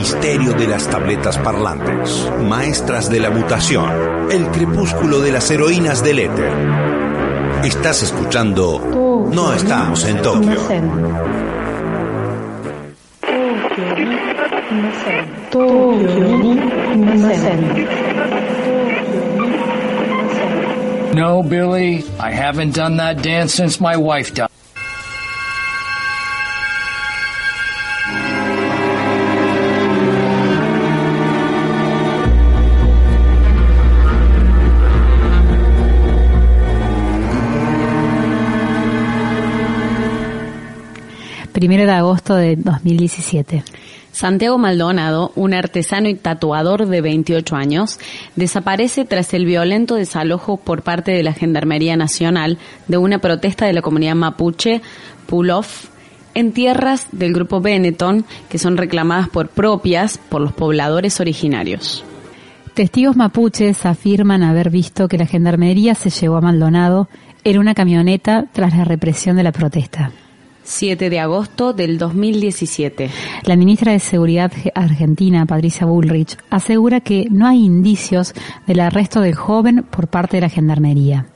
misterio de las tabletas parlantes, maestras de la mutación, el crepúsculo de las heroínas del éter. Estás escuchando No estamos en Tokio. No, Billy, I haven't done that dance since my wife died. Primero de agosto de 2017. Santiago Maldonado, un artesano y tatuador de 28 años, desaparece tras el violento desalojo por parte de la Gendarmería Nacional de una protesta de la comunidad mapuche Pulof en tierras del grupo Benetton que son reclamadas por propias por los pobladores originarios. Testigos mapuches afirman haber visto que la Gendarmería se llevó a Maldonado en una camioneta tras la represión de la protesta. 7 de agosto del 2017. La ministra de Seguridad argentina, Patricia Bullrich, asegura que no hay indicios del arresto del joven por parte de la Gendarmería.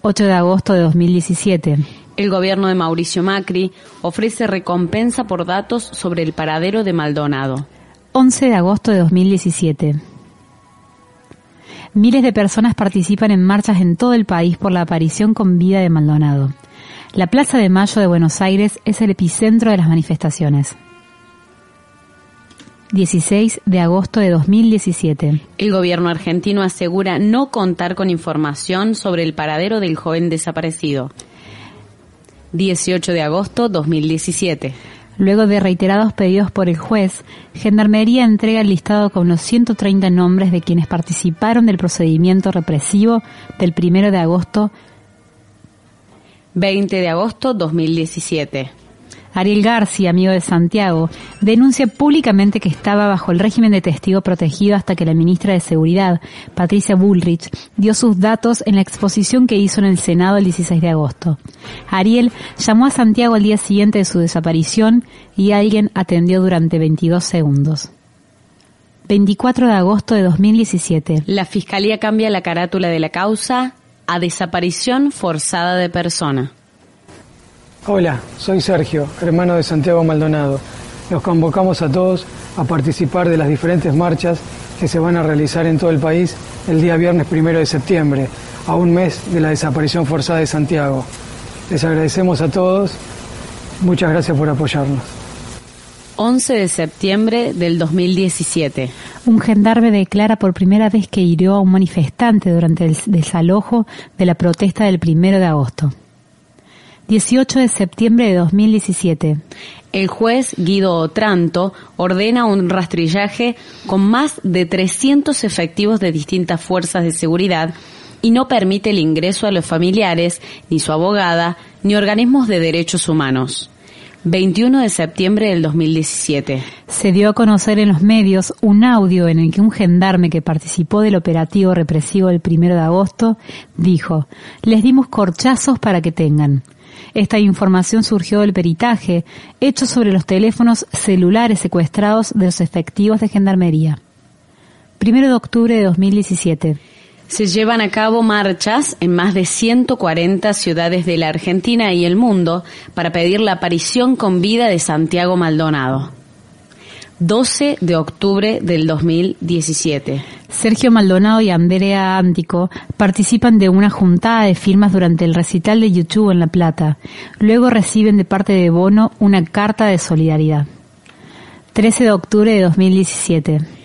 8 de agosto de 2017. El gobierno de Mauricio Macri ofrece recompensa por datos sobre el paradero de Maldonado. 11 de agosto de 2017. Miles de personas participan en marchas en todo el país por la aparición con vida de Maldonado. La Plaza de Mayo de Buenos Aires es el epicentro de las manifestaciones. 16 de agosto de 2017. El gobierno argentino asegura no contar con información sobre el paradero del joven desaparecido. 18 de agosto 2017. Luego de reiterados pedidos por el juez, Gendarmería entrega el listado con los 130 nombres de quienes participaron del procedimiento represivo del 1 de agosto 20 de agosto 2017. Ariel García, amigo de Santiago, denuncia públicamente que estaba bajo el régimen de testigo protegido hasta que la ministra de Seguridad, Patricia Bullrich, dio sus datos en la exposición que hizo en el Senado el 16 de agosto. Ariel llamó a Santiago al día siguiente de su desaparición y alguien atendió durante 22 segundos. 24 de agosto de 2017. La Fiscalía cambia la carátula de la causa a desaparición forzada de persona. Hola, soy Sergio, hermano de Santiago Maldonado. Los convocamos a todos a participar de las diferentes marchas que se van a realizar en todo el país el día viernes primero de septiembre, a un mes de la desaparición forzada de Santiago. Les agradecemos a todos. Muchas gracias por apoyarnos. 11 de septiembre del 2017. Un gendarme declara por primera vez que hirió a un manifestante durante el desalojo de la protesta del primero de agosto. 18 de septiembre de 2017. El juez Guido Otranto ordena un rastrillaje con más de 300 efectivos de distintas fuerzas de seguridad y no permite el ingreso a los familiares, ni su abogada, ni organismos de derechos humanos. 21 de septiembre del 2017. Se dio a conocer en los medios un audio en el que un gendarme que participó del operativo represivo el 1 de agosto dijo, les dimos corchazos para que tengan. Esta información surgió del peritaje hecho sobre los teléfonos celulares secuestrados de los efectivos de Gendarmería. 1 de octubre de 2017 se llevan a cabo marchas en más de 140 ciudades de la Argentina y el mundo para pedir la aparición con vida de Santiago Maldonado. 12 de octubre del 2017. Sergio Maldonado y Andrea Antico participan de una juntada de firmas durante el recital de YouTube en La Plata. Luego reciben de parte de Bono una carta de solidaridad. 13 de octubre de 2017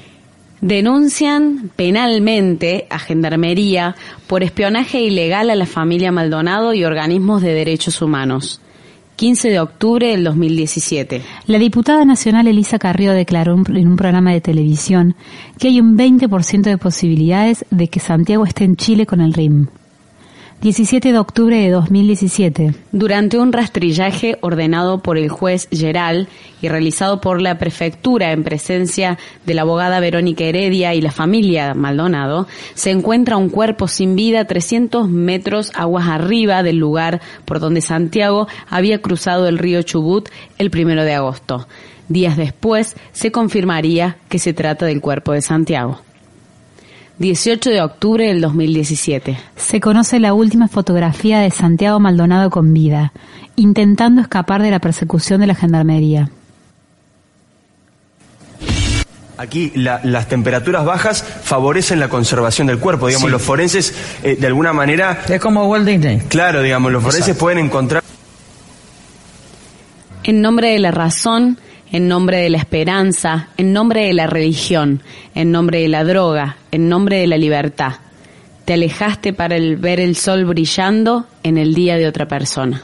denuncian penalmente a Gendarmería por espionaje ilegal a la familia Maldonado y organismos de derechos humanos. 15 de octubre del 2017. La diputada nacional Elisa Carrió declaró en un programa de televisión que hay un 20% de posibilidades de que Santiago esté en Chile con el RIM. 17 de octubre de 2017. Durante un rastrillaje ordenado por el juez Geral y realizado por la prefectura en presencia de la abogada Verónica Heredia y la familia Maldonado, se encuentra un cuerpo sin vida 300 metros aguas arriba del lugar por donde Santiago había cruzado el río Chubut el primero de agosto. Días después se confirmaría que se trata del cuerpo de Santiago. 18 de octubre del 2017. Se conoce la última fotografía de Santiago Maldonado con vida, intentando escapar de la persecución de la gendarmería. Aquí las temperaturas bajas favorecen la conservación del cuerpo. Digamos, los forenses, eh, de alguna manera. Es como Walt Disney. Claro, digamos, los forenses pueden encontrar. En nombre de la razón, en nombre de la esperanza, en nombre de la religión, en nombre de la droga, en nombre de la libertad. Te alejaste para ver el sol brillando en el día de otra persona.